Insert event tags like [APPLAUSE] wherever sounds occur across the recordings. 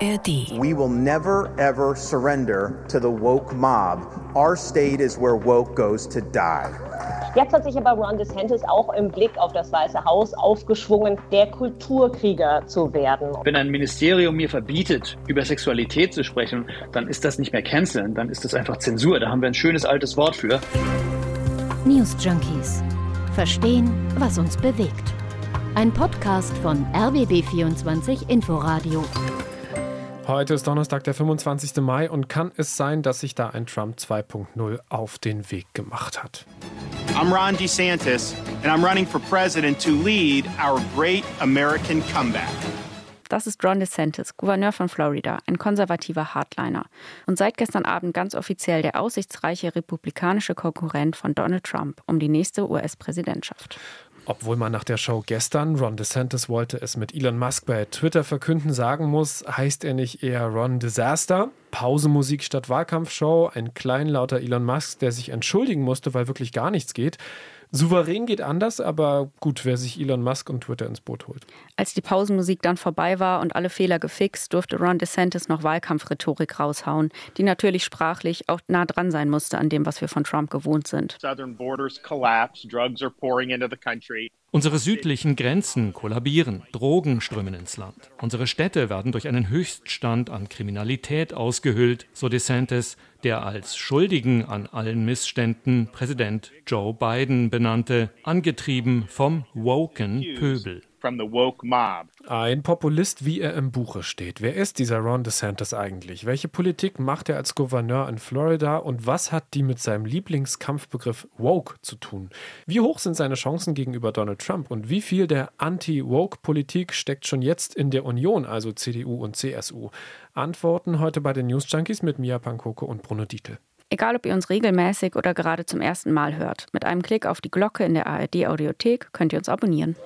ARD. We will never ever surrender to the woke mob. Our state is where woke goes to die. Jetzt hat sich aber Ron DeSantis auch im Blick auf das Weiße Haus aufgeschwungen, der Kulturkrieger zu werden. Wenn ein Ministerium mir verbietet, über Sexualität zu sprechen, dann ist das nicht mehr canceln, dann ist das einfach Zensur. Da haben wir ein schönes altes Wort für. News Junkies. Verstehen, was uns bewegt. Ein Podcast von RBB24 Inforadio. Heute ist Donnerstag, der 25. Mai und kann es sein, dass sich da ein Trump 2.0 auf den Weg gemacht hat. I'm Ron DeSantis and I'm running for president to lead our great American comeback. Das ist Ron DeSantis, Gouverneur von Florida, ein konservativer Hardliner und seit gestern Abend ganz offiziell der aussichtsreiche republikanische Konkurrent von Donald Trump um die nächste US-Präsidentschaft. Obwohl man nach der Show gestern, Ron DeSantis wollte es mit Elon Musk bei Twitter verkünden, sagen muss, heißt er nicht eher Ron Disaster? Pausemusik statt Wahlkampfshow, ein kleinlauter Elon Musk, der sich entschuldigen musste, weil wirklich gar nichts geht. Souverän geht anders, aber gut, wer sich Elon Musk und Twitter ins Boot holt. Als die Pausenmusik dann vorbei war und alle Fehler gefixt, durfte Ron DeSantis noch Wahlkampfrhetorik raushauen, die natürlich sprachlich auch nah dran sein musste an dem, was wir von Trump gewohnt sind. Southern borders collapse, drugs are pouring into the country. Unsere südlichen Grenzen kollabieren, Drogen strömen ins Land. Unsere Städte werden durch einen Höchststand an Kriminalität ausgehöhlt, so DeSantis, der als Schuldigen an allen Missständen Präsident Joe Biden benannte, angetrieben vom woken Pöbel. From the woke mob. Ein Populist, wie er im Buche steht. Wer ist dieser Ron DeSantis eigentlich? Welche Politik macht er als Gouverneur in Florida und was hat die mit seinem Lieblingskampfbegriff woke zu tun? Wie hoch sind seine Chancen gegenüber Donald Trump und wie viel der Anti-Woke-Politik steckt schon jetzt in der Union, also CDU und CSU? Antworten heute bei den News Junkies mit Mia Pankoko und Bruno Dietl. Egal, ob ihr uns regelmäßig oder gerade zum ersten Mal hört, mit einem Klick auf die Glocke in der ARD-Audiothek könnt ihr uns abonnieren.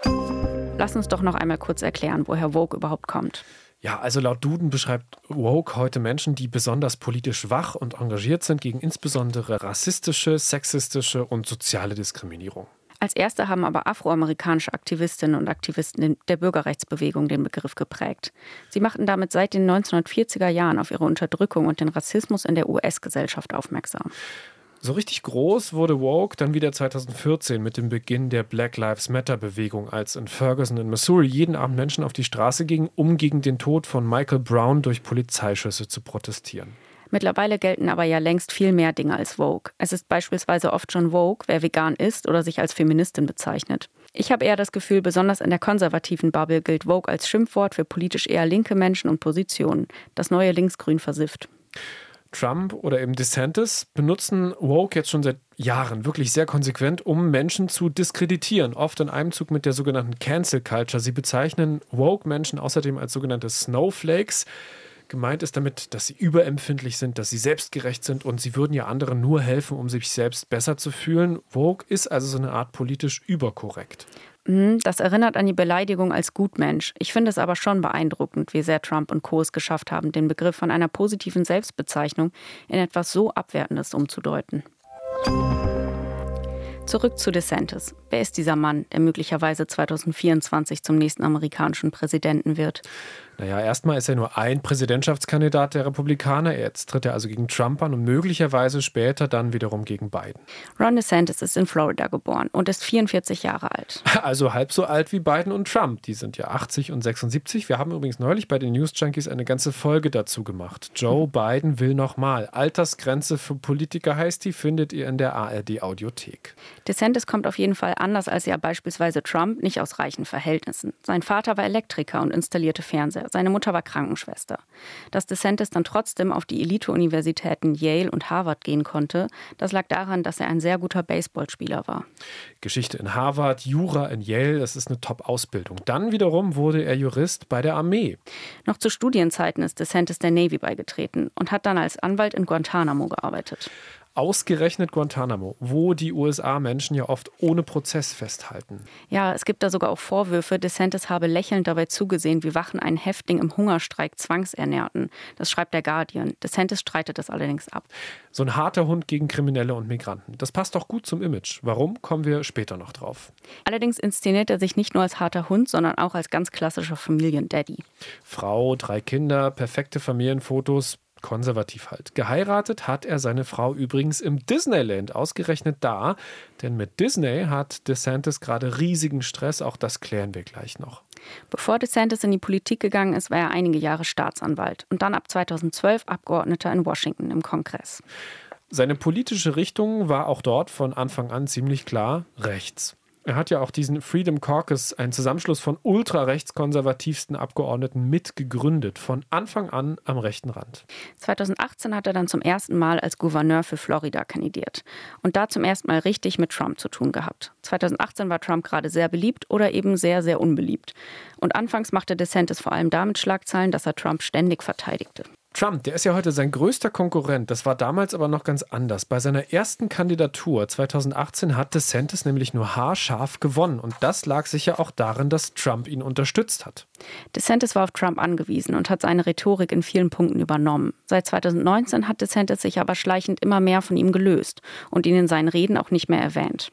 Lass uns doch noch einmal kurz erklären, woher Vogue überhaupt kommt. Ja, also laut Duden beschreibt Woke heute Menschen, die besonders politisch wach und engagiert sind gegen insbesondere rassistische, sexistische und soziale Diskriminierung. Als erste haben aber afroamerikanische Aktivistinnen und Aktivisten der Bürgerrechtsbewegung den Begriff geprägt. Sie machten damit seit den 1940er Jahren auf ihre Unterdrückung und den Rassismus in der US-Gesellschaft aufmerksam. So richtig groß wurde Woke dann wieder 2014 mit dem Beginn der Black Lives Matter-Bewegung, als in Ferguson in Missouri jeden Abend Menschen auf die Straße gingen, um gegen den Tod von Michael Brown durch Polizeischüsse zu protestieren. Mittlerweile gelten aber ja längst viel mehr Dinge als Vogue. Es ist beispielsweise oft schon Vogue, wer vegan ist oder sich als Feministin bezeichnet. Ich habe eher das Gefühl, besonders in der konservativen Bubble gilt Vogue als Schimpfwort für politisch eher linke Menschen und Positionen. Das neue Linksgrün versifft. Trump oder eben DeSantis benutzen Woke jetzt schon seit Jahren wirklich sehr konsequent, um Menschen zu diskreditieren. Oft in einem Zug mit der sogenannten Cancel Culture. Sie bezeichnen Woke-Menschen außerdem als sogenannte Snowflakes. Gemeint ist damit, dass sie überempfindlich sind, dass sie selbstgerecht sind und sie würden ja anderen nur helfen, um sich selbst besser zu fühlen. Vogue ist also so eine Art politisch überkorrekt. Das erinnert an die Beleidigung als Gutmensch. Ich finde es aber schon beeindruckend, wie sehr Trump und Co. es geschafft haben, den Begriff von einer positiven Selbstbezeichnung in etwas so Abwertendes umzudeuten. Zurück zu DeSantis. Wer ist dieser Mann, der möglicherweise 2024 zum nächsten amerikanischen Präsidenten wird? Naja, erstmal ist er nur ein Präsidentschaftskandidat der Republikaner. Jetzt tritt er also gegen Trump an und möglicherweise später dann wiederum gegen Biden. Ron DeSantis ist in Florida geboren und ist 44 Jahre alt. [LAUGHS] Also halb so alt wie Biden und Trump. Die sind ja 80 und 76. Wir haben übrigens neulich bei den News Junkies eine ganze Folge dazu gemacht. Joe Biden will nochmal. Altersgrenze für Politiker heißt die, findet ihr in der ARD Audiothek. DeSantis kommt auf jeden Fall anders als ja beispielsweise Trump nicht aus reichen Verhältnissen. Sein Vater war Elektriker und installierte Fernseher. Seine Mutter war Krankenschwester. Dass DeSantis dann trotzdem auf die Elite-Universitäten Yale und Harvard gehen konnte, das lag daran, dass er ein sehr guter Baseballspieler war. Geschichte in Harvard, Jura in Yale, das ist eine Top-Ausbildung. Dann wiederum wurde er Jurist bei der Armee. Noch zu Studienzeiten ist DeSantis der Navy beigetreten und hat dann als Anwalt in Guantanamo gearbeitet. Ausgerechnet Guantanamo, wo die USA Menschen ja oft ohne Prozess festhalten. Ja, es gibt da sogar auch Vorwürfe, DeSantis habe lächelnd dabei zugesehen, wie Wachen einen Häftling im Hungerstreik zwangsernährten. Das schreibt der Guardian. DeSantis streitet das allerdings ab. So ein harter Hund gegen Kriminelle und Migranten. Das passt auch gut zum Image. Warum, kommen wir später noch drauf. Allerdings inszeniert er sich nicht nur als harter Hund, sondern auch als ganz klassischer Familiendaddy. Frau, drei Kinder, perfekte Familienfotos, konservativ halt. Geheiratet hat er seine Frau übrigens im Disneyland, ausgerechnet da, denn mit Disney hat DeSantis gerade riesigen Stress, auch das klären wir gleich noch. Bevor DeSantis in die Politik gegangen ist, war er einige Jahre Staatsanwalt und dann ab 2012 Abgeordneter in Washington im Kongress. Seine politische Richtung war auch dort von Anfang an ziemlich klar rechts. Er hat ja auch diesen Freedom Caucus, einen Zusammenschluss von ultrarechtskonservativsten Abgeordneten, mitgegründet, von Anfang an am rechten Rand. 2018 hat er dann zum ersten Mal als Gouverneur für Florida kandidiert und da zum ersten Mal richtig mit Trump zu tun gehabt. 2018 war Trump gerade sehr beliebt oder eben sehr, sehr unbeliebt. Und anfangs machte DeSantis vor allem damit Schlagzeilen, dass er Trump ständig verteidigte. Trump, der ist ja heute sein größter Konkurrent. Das war damals aber noch ganz anders. Bei seiner ersten Kandidatur 2018 hat DeSantis nämlich nur haarscharf gewonnen. Und das lag sicher auch darin, dass Trump ihn unterstützt hat. DeSantis war auf Trump angewiesen und hat seine Rhetorik in vielen Punkten übernommen. Seit 2019 hat DeSantis sich aber schleichend immer mehr von ihm gelöst und ihn in seinen Reden auch nicht mehr erwähnt.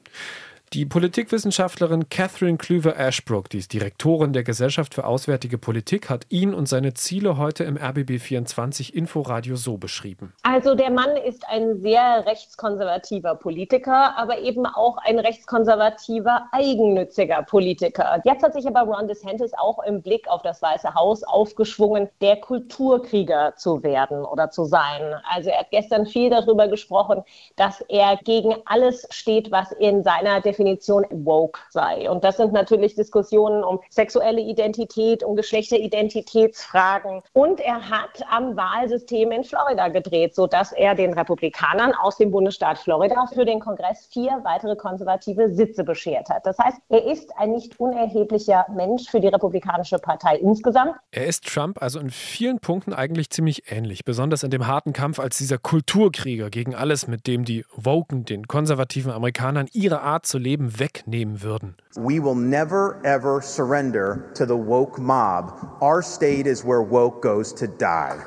Die Politikwissenschaftlerin Catherine Klüver-Ashbrook, die ist Direktorin der Gesellschaft für Auswärtige Politik, hat ihn und seine Ziele heute im RBB24 Inforadio so beschrieben. Also der Mann ist ein sehr rechtskonservativer Politiker, aber eben auch ein rechtskonservativer, eigennütziger Politiker. Jetzt hat sich aber Ron DeSantis auch im Blick auf das Weiße Haus aufgeschwungen, der Kulturkrieger zu werden oder zu sein. Also er hat gestern viel darüber gesprochen, dass er gegen alles steht, was in seiner Definition Definition woke sei. Und das sind natürlich Diskussionen um sexuelle Identität, um Geschlechteridentitätsfragen. Und er hat am Wahlsystem in Florida gedreht, sodass er den Republikanern aus dem Bundesstaat Florida für den Kongress vier weitere konservative Sitze beschert hat. Das heißt, er ist ein nicht unerheblicher Mensch für die Republikanische Partei insgesamt. Er ist Trump also in vielen Punkten eigentlich ziemlich ähnlich, besonders in dem harten Kampf als dieser Kulturkrieger gegen alles, mit dem die Woken, den konservativen Amerikanern, ihre Art zu leben, Leben wegnehmen würden. We will never ever surrender to the woke mob. Our state is where woke goes to die.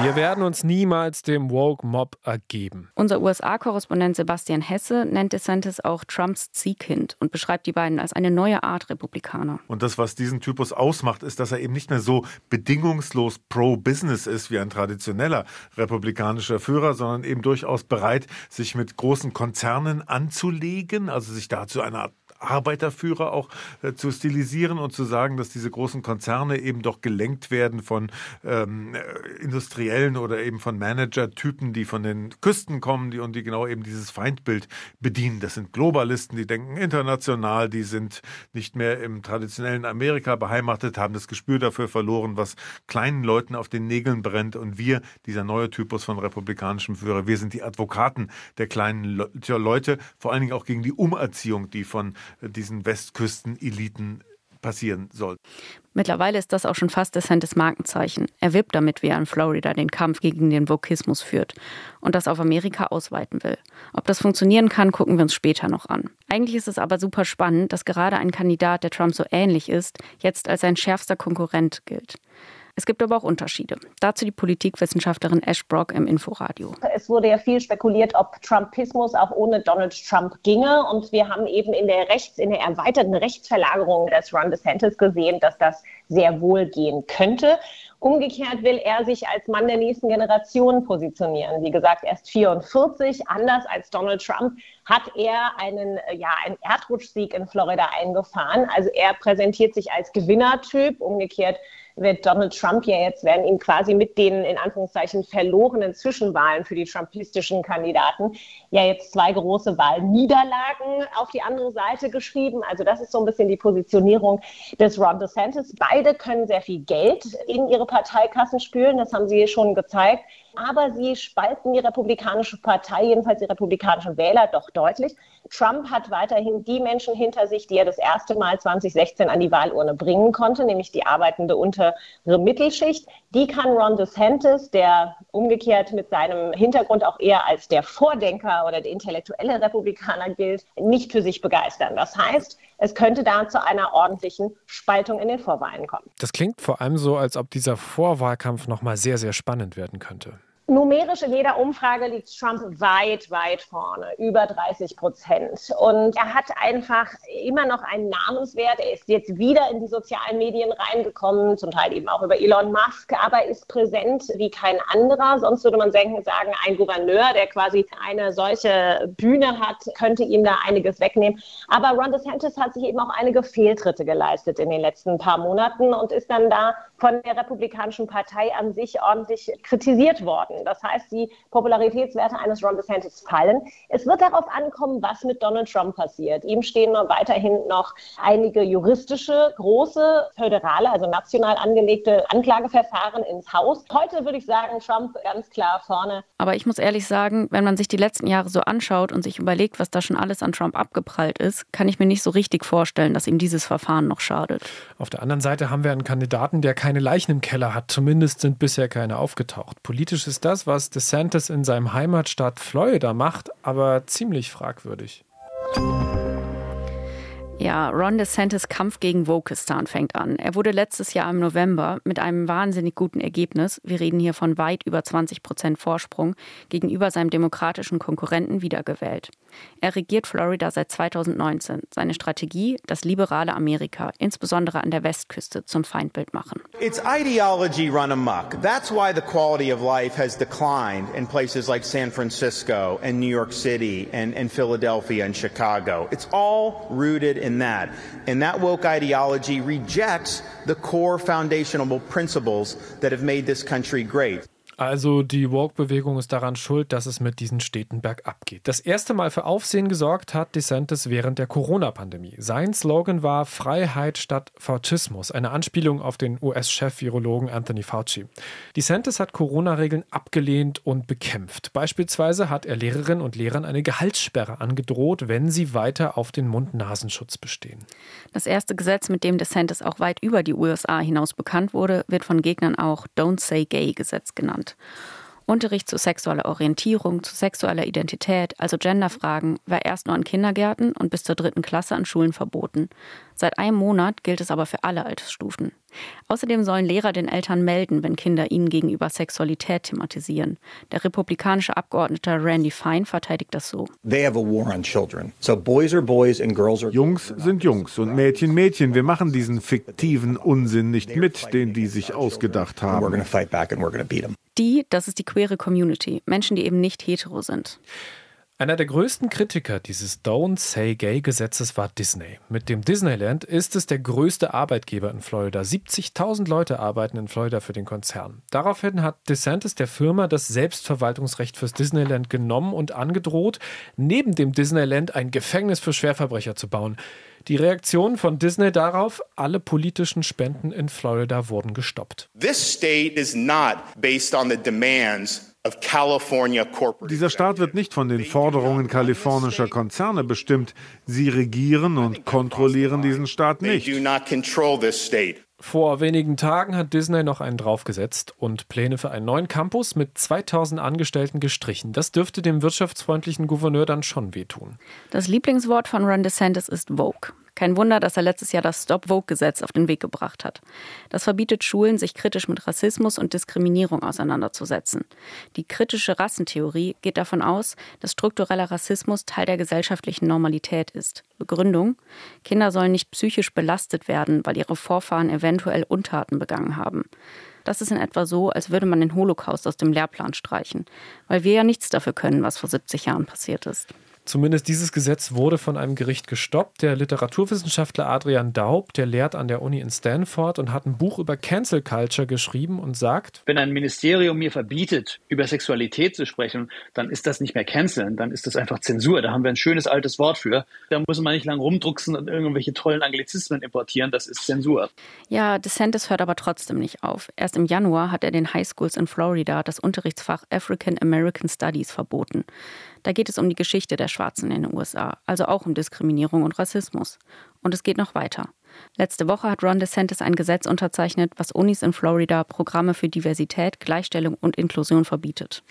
Wir werden uns niemals dem Woke Mob ergeben. Unser USA-Korrespondent Sebastian Hesse nennt DeSantis auch Trumps Ziehkind und beschreibt die beiden als eine neue Art Republikaner. Und das, was diesen Typus ausmacht, ist, dass er eben nicht mehr so bedingungslos pro-Business ist wie ein traditioneller republikanischer Führer, sondern eben durchaus bereit, sich mit großen Konzernen anzulegen, also sich dazu einer Art Arbeiterführer auch äh, zu stilisieren und zu sagen, dass diese großen Konzerne eben doch gelenkt werden von ähm, äh, Industriellen oder eben von Managertypen, die von den Küsten kommen die, und die genau eben dieses Feindbild bedienen. Das sind Globalisten, die denken international, die sind nicht mehr im traditionellen Amerika beheimatet, haben das Gespür dafür verloren, was kleinen Leuten auf den Nägeln brennt. Und wir, dieser neue Typus von republikanischem Führer, wir sind die Advokaten der kleinen Leute, vor allen Dingen auch gegen die Umerziehung, die von diesen Westküsten-Eliten passieren soll. Mittlerweile ist das auch schon fast DeSantis Markenzeichen. Er wirbt damit, wie er in Florida den Kampf gegen den Vokismus führt und das auf Amerika ausweiten will. Ob das funktionieren kann, gucken wir uns später noch an. Eigentlich ist es aber super spannend, dass gerade ein Kandidat, der Trump so ähnlich ist, jetzt als sein schärfster Konkurrent gilt. Es gibt aber auch Unterschiede. Dazu die Politikwissenschaftlerin Ash Brock im Inforadio. Es wurde ja viel spekuliert, ob Trumpismus auch ohne Donald Trump ginge. Und wir haben eben in der Rechts, in der erweiterten Rechtsverlagerung des Ron DeSantis gesehen, dass das sehr wohl gehen könnte. Umgekehrt will er sich als Mann der nächsten Generation positionieren. Wie gesagt, er ist 44. Anders als Donald Trump hat er einen, ja, einen Erdrutschsieg in Florida eingefahren. Also er präsentiert sich als Gewinnertyp. Umgekehrt wird Donald Trump ja jetzt, werden ihm quasi mit den in Anführungszeichen verlorenen Zwischenwahlen für die trumpistischen Kandidaten ja jetzt zwei große Wahlniederlagen auf die andere Seite geschrieben. Also das ist so ein bisschen die Positionierung des Ron DeSantis. Beide können sehr viel Geld in ihre Parteikassen spülen, das haben sie schon gezeigt aber sie spalten die Republikanische Partei, jedenfalls die republikanischen Wähler, doch deutlich. Trump hat weiterhin die Menschen hinter sich, die er das erste Mal 2016 an die Wahlurne bringen konnte, nämlich die arbeitende untere Mittelschicht. Die kann Ron DeSantis, der umgekehrt mit seinem Hintergrund auch eher als der Vordenker oder der intellektuelle Republikaner gilt, nicht für sich begeistern. Das heißt, es könnte da zu einer ordentlichen Spaltung in den Vorwahlen kommen. Das klingt vor allem so, als ob dieser Vorwahlkampf noch mal sehr, sehr spannend werden könnte. Numerisch in jeder Umfrage liegt Trump weit, weit vorne, über 30 Prozent. Und er hat einfach immer noch einen Namenswert. Er ist jetzt wieder in die sozialen Medien reingekommen, zum Teil eben auch über Elon Musk, aber ist präsent wie kein anderer. Sonst würde man sagen, ein Gouverneur, der quasi eine solche Bühne hat, könnte ihm da einiges wegnehmen. Aber Ron DeSantis hat sich eben auch einige Fehltritte geleistet in den letzten paar Monaten und ist dann da von der Republikanischen Partei an sich ordentlich kritisiert worden. Das heißt, die Popularitätswerte eines Ron DeSantis fallen. Es wird darauf ankommen, was mit Donald Trump passiert. Ihm stehen noch weiterhin noch einige juristische, große, föderale, also national angelegte Anklageverfahren ins Haus. Heute würde ich sagen, Trump ganz klar vorne. Aber ich muss ehrlich sagen, wenn man sich die letzten Jahre so anschaut und sich überlegt, was da schon alles an Trump abgeprallt ist, kann ich mir nicht so richtig vorstellen, dass ihm dieses Verfahren noch schadet. Auf der anderen Seite haben wir einen Kandidaten, der keine Leichen im Keller hat. Zumindest sind bisher keine aufgetaucht. Politisch ist das, was DeSantis in seinem Heimatstaat Florida macht, aber ziemlich fragwürdig. Ja, Ron DeSantis Kampf gegen Wokistan fängt an. Er wurde letztes Jahr im November mit einem wahnsinnig guten Ergebnis, wir reden hier von weit über 20 Prozent Vorsprung, gegenüber seinem demokratischen Konkurrenten wiedergewählt. Er regiert Florida seit 2019. Seine Strategie, das liberale Amerika, insbesondere an der Westküste, zum Feindbild machen. It's ideology run amok. That's why the quality of life has declined in places like San Francisco and New York City and, and Philadelphia and Chicago. It's all rooted in that. And that woke ideology rejects the core foundational principles that have made this country great. Also die Woke-Bewegung ist daran schuld, dass es mit diesen Städten bergab geht. Das erste Mal für Aufsehen gesorgt hat DeSantis während der Corona-Pandemie. Sein Slogan war Freiheit statt Faucismus, eine Anspielung auf den US-Chef-Virologen Anthony Fauci. DeSantis hat Corona-Regeln abgelehnt und bekämpft. Beispielsweise hat er Lehrerinnen und Lehrern eine Gehaltssperre angedroht, wenn sie weiter auf den Mund-Nasenschutz bestehen. Das erste Gesetz, mit dem DeSantis auch weit über die USA hinaus bekannt wurde, wird von Gegnern auch Don't Say Gay Gesetz genannt. Unterricht zu sexueller Orientierung, zu sexueller Identität, also Genderfragen, war erst nur an Kindergärten und bis zur dritten Klasse an Schulen verboten. Seit einem Monat gilt es aber für alle Altersstufen. Außerdem sollen Lehrer den Eltern melden, wenn Kinder ihnen gegenüber Sexualität thematisieren. Der republikanische Abgeordnete Randy Fine verteidigt das so. Jungs sind Jungs und Mädchen Mädchen. Wir machen diesen fiktiven Unsinn nicht mit, den die sich ausgedacht haben. Die, das ist die queere Community, Menschen, die eben nicht hetero sind. Einer der größten Kritiker dieses Don't Say Gay Gesetzes war Disney. Mit dem Disneyland ist es der größte Arbeitgeber in Florida. 70.000 Leute arbeiten in Florida für den Konzern. Daraufhin hat DeSantis der Firma das Selbstverwaltungsrecht fürs Disneyland genommen und angedroht, neben dem Disneyland ein Gefängnis für Schwerverbrecher zu bauen. Die Reaktion von Disney darauf, alle politischen Spenden in Florida wurden gestoppt. This state is not based on the demands dieser Staat wird nicht von den Forderungen kalifornischer Konzerne bestimmt. Sie regieren und kontrollieren diesen Staat nicht. Vor wenigen Tagen hat Disney noch einen draufgesetzt und Pläne für einen neuen Campus mit 2000 Angestellten gestrichen. Das dürfte dem wirtschaftsfreundlichen Gouverneur dann schon wehtun. Das Lieblingswort von Ron DeSantis ist Vogue. Kein Wunder, dass er letztes Jahr das Stop-Vogue-Gesetz auf den Weg gebracht hat. Das verbietet Schulen, sich kritisch mit Rassismus und Diskriminierung auseinanderzusetzen. Die kritische Rassentheorie geht davon aus, dass struktureller Rassismus Teil der gesellschaftlichen Normalität ist. Begründung: Kinder sollen nicht psychisch belastet werden, weil ihre Vorfahren eventuell Untaten begangen haben. Das ist in etwa so, als würde man den Holocaust aus dem Lehrplan streichen, weil wir ja nichts dafür können, was vor 70 Jahren passiert ist. Zumindest dieses Gesetz wurde von einem Gericht gestoppt. Der Literaturwissenschaftler Adrian Daub, der lehrt an der Uni in Stanford und hat ein Buch über Cancel Culture geschrieben und sagt, wenn ein Ministerium mir verbietet, über Sexualität zu sprechen, dann ist das nicht mehr Canceln, dann ist das einfach Zensur. Da haben wir ein schönes altes Wort für. Da muss man nicht lang rumdrucksen und irgendwelche tollen Anglizismen importieren. Das ist Zensur. Ja, DeSantis hört aber trotzdem nicht auf. Erst im Januar hat er den Highschools in Florida das Unterrichtsfach African American Studies verboten. Da geht es um die Geschichte der Schwarzen in den USA, also auch um Diskriminierung und Rassismus. Und es geht noch weiter. Letzte Woche hat Ron DeSantis ein Gesetz unterzeichnet, was Unis in Florida Programme für Diversität, Gleichstellung und Inklusion verbietet.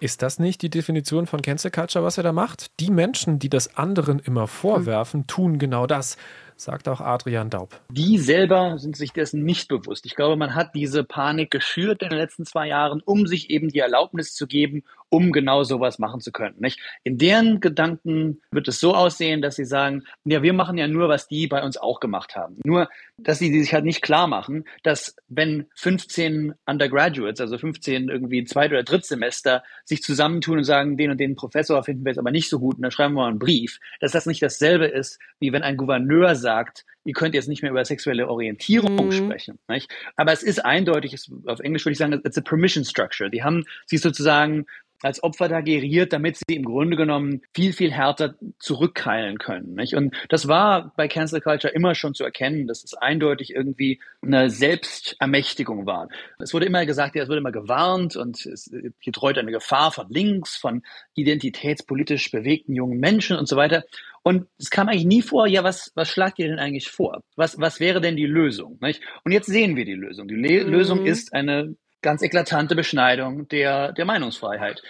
Ist das nicht die Definition von Cancel Culture, was er da macht? Die Menschen, die das anderen immer vorwerfen, tun genau das sagt auch Adrian Daub. Die selber sind sich dessen nicht bewusst. Ich glaube, man hat diese Panik geschürt in den letzten zwei Jahren, um sich eben die Erlaubnis zu geben, um genau sowas machen zu können. Nicht? In deren Gedanken wird es so aussehen, dass sie sagen, ja, wir machen ja nur, was die bei uns auch gemacht haben. Nur, dass sie sich halt nicht klar machen, dass wenn 15 Undergraduates, also 15 irgendwie Zweit- oder Drittsemester, sich zusammentun und sagen, den und den Professor finden wir jetzt aber nicht so gut und dann schreiben wir mal einen Brief, dass das nicht dasselbe ist, wie wenn ein Gouverneur sagt, ihr könnt jetzt nicht mehr über sexuelle Orientierung mhm. sprechen. Nicht? Aber es ist eindeutig, auf Englisch würde ich sagen, it's a permission structure. Die haben sich sozusagen als Opfer da geriert, damit sie im Grunde genommen viel, viel härter zurückkeilen können. Nicht? Und das war bei Cancel Culture immer schon zu erkennen, dass es eindeutig irgendwie eine Selbstermächtigung war. Es wurde immer gesagt, ja, es wurde immer gewarnt und es, droht eine Gefahr von links, von identitätspolitisch bewegten jungen Menschen und so weiter. Und es kam eigentlich nie vor, ja, was, was schlagt ihr denn eigentlich vor? Was, was wäre denn die Lösung? Nicht? Und jetzt sehen wir die Lösung. Die Le mhm. Lösung ist eine ganz eklatante Beschneidung der, der Meinungsfreiheit.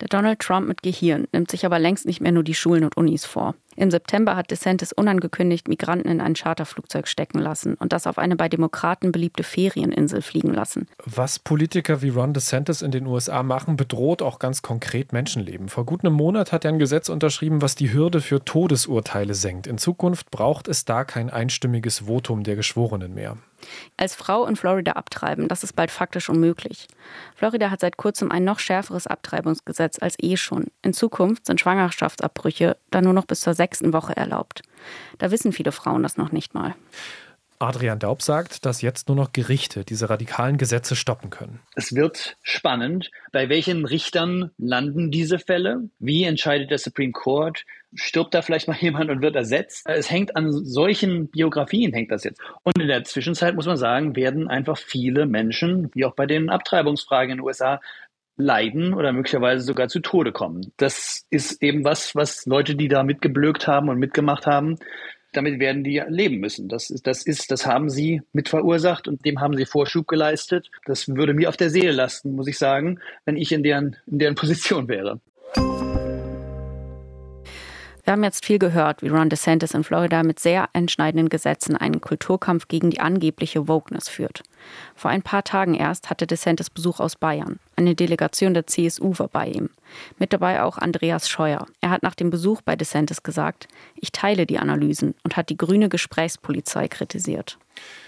Der Donald Trump mit Gehirn nimmt sich aber längst nicht mehr nur die Schulen und Unis vor. Im September hat DeSantis unangekündigt Migranten in ein Charterflugzeug stecken lassen und das auf eine bei Demokraten beliebte Ferieninsel fliegen lassen. Was Politiker wie Ron DeSantis in den USA machen, bedroht auch ganz konkret Menschenleben. Vor gut einem Monat hat er ein Gesetz unterschrieben, was die Hürde für Todesurteile senkt. In Zukunft braucht es da kein einstimmiges Votum der Geschworenen mehr. Als Frau in Florida abtreiben, das ist bald faktisch unmöglich. Florida hat seit kurzem ein noch schärferes Abtreibungsgesetz als eh schon. In Zukunft sind Schwangerschaftsabbrüche dann nur noch bis zur sechsten Woche erlaubt. Da wissen viele Frauen das noch nicht mal. Adrian Daub sagt, dass jetzt nur noch Gerichte diese radikalen Gesetze stoppen können. Es wird spannend. Bei welchen Richtern landen diese Fälle? Wie entscheidet der Supreme Court? Stirbt da vielleicht mal [LAUGHS] jemand und wird ersetzt? Es hängt an solchen Biografien, hängt das jetzt. Und in der Zwischenzeit muss man sagen, werden einfach viele Menschen, wie auch bei den Abtreibungsfragen in den USA, leiden oder möglicherweise sogar zu Tode kommen. Das ist eben was, was Leute, die da mitgeblökt haben und mitgemacht haben, damit werden die leben müssen. Das ist, das ist, das haben sie mit verursacht und dem haben sie Vorschub geleistet. Das würde mir auf der Seele lasten, muss ich sagen, wenn ich in deren, in deren Position wäre. Wir haben jetzt viel gehört, wie Ron DeSantis in Florida mit sehr entscheidenden Gesetzen einen Kulturkampf gegen die angebliche Wokeness führt. Vor ein paar Tagen erst hatte DeSantis Besuch aus Bayern. Eine Delegation der CSU war bei ihm. Mit dabei auch Andreas Scheuer. Er hat nach dem Besuch bei DeSantis gesagt, ich teile die Analysen und hat die grüne Gesprächspolizei kritisiert.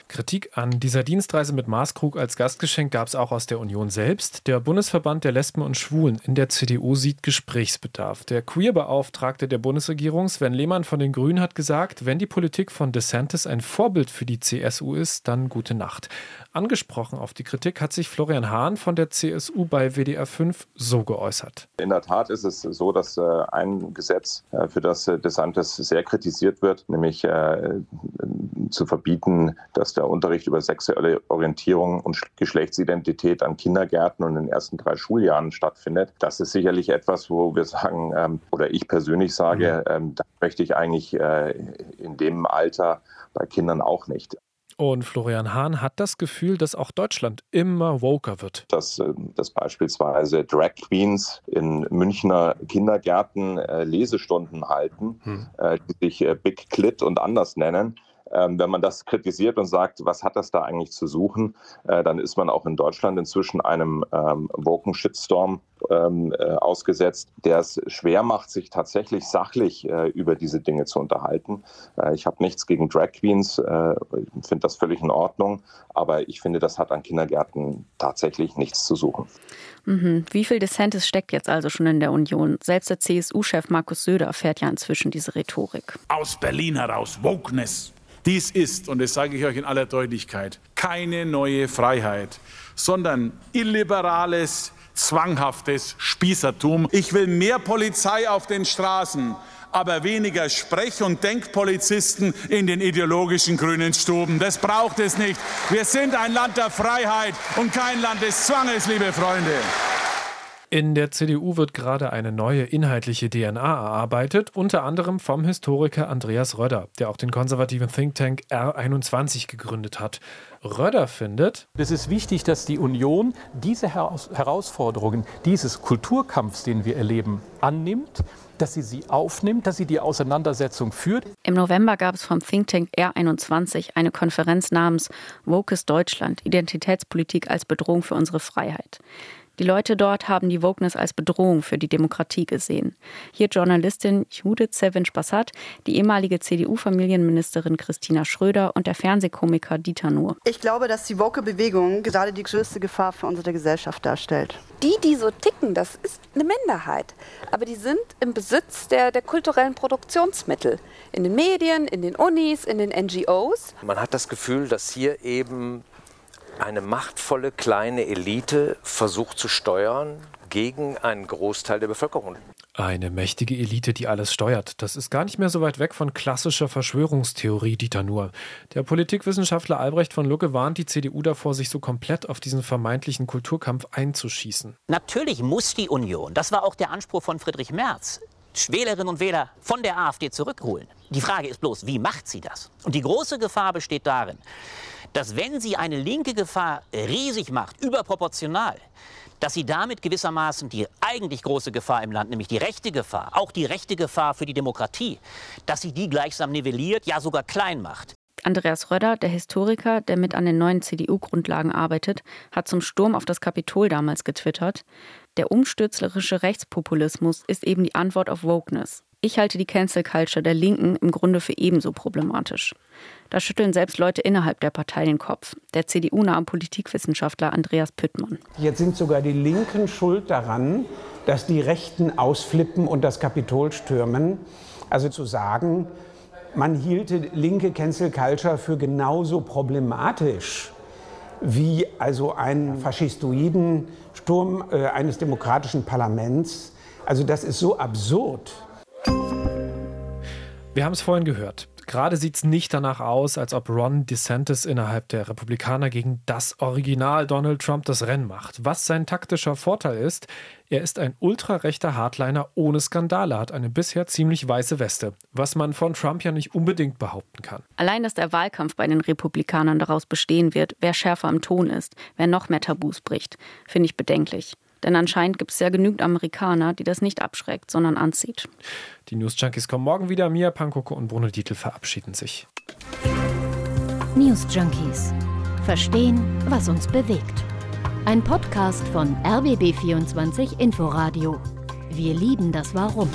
Kritik an dieser Dienstreise mit Maßkrug als Gastgeschenk gab es auch aus der Union selbst. Der Bundesverband der Lesben und Schwulen in der CDU sieht Gesprächsbedarf. Der Queerbeauftragte der Bundesregierung, Sven Lehmann von den Grünen, hat gesagt, wenn die Politik von DeSantis ein Vorbild für die CSU ist, dann gute Nacht. Angesprochen auf die Kritik hat sich Florian Hahn von der CSU bei WDR 5 so geäußert. In der Tat ist es so, dass äh, ein Gesetz, äh, für das äh, DeSantis sehr kritisiert wird, nämlich zu verbieten, dass der Unterricht über sexuelle Orientierung und Geschlechtsidentität an Kindergärten und in den ersten drei Schuljahren stattfindet. Das ist sicherlich etwas, wo wir sagen, ähm, oder ich persönlich sage, mhm. ähm, da möchte ich eigentlich in dem Alter bei Kindern auch nicht. Und Florian Hahn hat das Gefühl, dass auch Deutschland immer woker wird. Dass, ähm, dass beispielsweise Drag Queens in Münchner Kindergärten äh, Lesestunden halten, hm. äh, die sich äh, Big Clit und anders nennen wenn man das kritisiert und sagt, was hat das da eigentlich zu suchen, äh, dann ist man auch in Deutschland inzwischen einem ähm, Woken Shitstorm ähm, äh, ausgesetzt, der es schwer macht, sich tatsächlich sachlich äh, über diese Dinge zu unterhalten. Äh, ich habe nichts gegen Drag Queens, äh, finde das völlig in Ordnung, aber ich finde, das hat an Kindergärten tatsächlich nichts zu suchen. Mhm. Wie viel Dissentes steckt jetzt also schon in der Union? Selbst der CSU-Chef Markus Söder fährt ja inzwischen diese Rhetorik. Aus Berlin heraus, Wokeness. Dies ist, und das sage ich euch in aller Deutlichkeit, keine neue Freiheit, sondern illiberales, zwanghaftes Spießertum. Ich will mehr Polizei auf den Straßen, aber weniger Sprech- und Denkpolizisten in den ideologischen grünen Stuben. Das braucht es nicht. Wir sind ein Land der Freiheit und kein Land des Zwanges, liebe Freunde. In der CDU wird gerade eine neue inhaltliche DNA erarbeitet, unter anderem vom Historiker Andreas Röder, der auch den konservativen Think Tank R21 gegründet hat. Röder findet, es ist wichtig, dass die Union diese Herausforderungen dieses Kulturkampfs, den wir erleben, annimmt dass sie sie aufnimmt, dass sie die Auseinandersetzung führt. Im November gab es vom Think Tank R21 eine Konferenz namens Wokes Deutschland, Identitätspolitik als Bedrohung für unsere Freiheit. Die Leute dort haben die Wokeness als Bedrohung für die Demokratie gesehen. Hier Journalistin Judith Sevinch-Bassat, die ehemalige CDU-Familienministerin Christina Schröder und der Fernsehkomiker Dieter Nuhr. Ich glaube, dass die Woke-Bewegung gerade die größte Gefahr für unsere Gesellschaft darstellt. Die, die so ticken, das ist eine Minderheit. Aber die sind im Besitz der, der kulturellen Produktionsmittel. In den Medien, in den Unis, in den NGOs. Man hat das Gefühl, dass hier eben eine machtvolle kleine Elite versucht zu steuern gegen einen Großteil der Bevölkerung. Eine mächtige Elite, die alles steuert. Das ist gar nicht mehr so weit weg von klassischer Verschwörungstheorie, Dieter Nuhr. Der Politikwissenschaftler Albrecht von Lucke warnt die CDU davor, sich so komplett auf diesen vermeintlichen Kulturkampf einzuschießen. Natürlich muss die Union, das war auch der Anspruch von Friedrich Merz, Wählerinnen und Wähler von der AfD zurückholen. Die Frage ist bloß, wie macht sie das? Und die große Gefahr besteht darin, dass wenn sie eine linke Gefahr riesig macht, überproportional, dass sie damit gewissermaßen die eigentlich große Gefahr im Land, nämlich die rechte Gefahr, auch die rechte Gefahr für die Demokratie, dass sie die gleichsam nivelliert, ja sogar klein macht. Andreas Röder, der Historiker, der mit an den neuen CDU-Grundlagen arbeitet, hat zum Sturm auf das Kapitol damals getwittert, der umstürzlerische Rechtspopulismus ist eben die Antwort auf Wokeness. Ich halte die Cancel Culture der Linken im Grunde für ebenso problematisch. Da schütteln selbst Leute innerhalb der Partei den Kopf. Der CDU-nahe Politikwissenschaftler Andreas Püttmann. Jetzt sind sogar die Linken schuld daran, dass die Rechten ausflippen und das Kapitol stürmen. Also zu sagen, man hielte linke Cancel Culture für genauso problematisch wie also einen faschistoiden Sturm äh, eines demokratischen Parlaments. Also das ist so absurd. Wir haben es vorhin gehört. Gerade sieht es nicht danach aus, als ob Ron DeSantis innerhalb der Republikaner gegen das Original Donald Trump das Rennen macht. Was sein taktischer Vorteil ist, er ist ein ultrarechter Hardliner ohne Skandale, hat eine bisher ziemlich weiße Weste, was man von Trump ja nicht unbedingt behaupten kann. Allein, dass der Wahlkampf bei den Republikanern daraus bestehen wird, wer schärfer im Ton ist, wer noch mehr Tabus bricht, finde ich bedenklich. Denn anscheinend gibt es ja genügend Amerikaner, die das nicht abschreckt, sondern anzieht. Die News Junkies kommen morgen wieder. Mia Pankoko und Bruno Dietl verabschieden sich. News Junkies. Verstehen, was uns bewegt. Ein Podcast von RBB24 Inforadio. Wir lieben das Warum.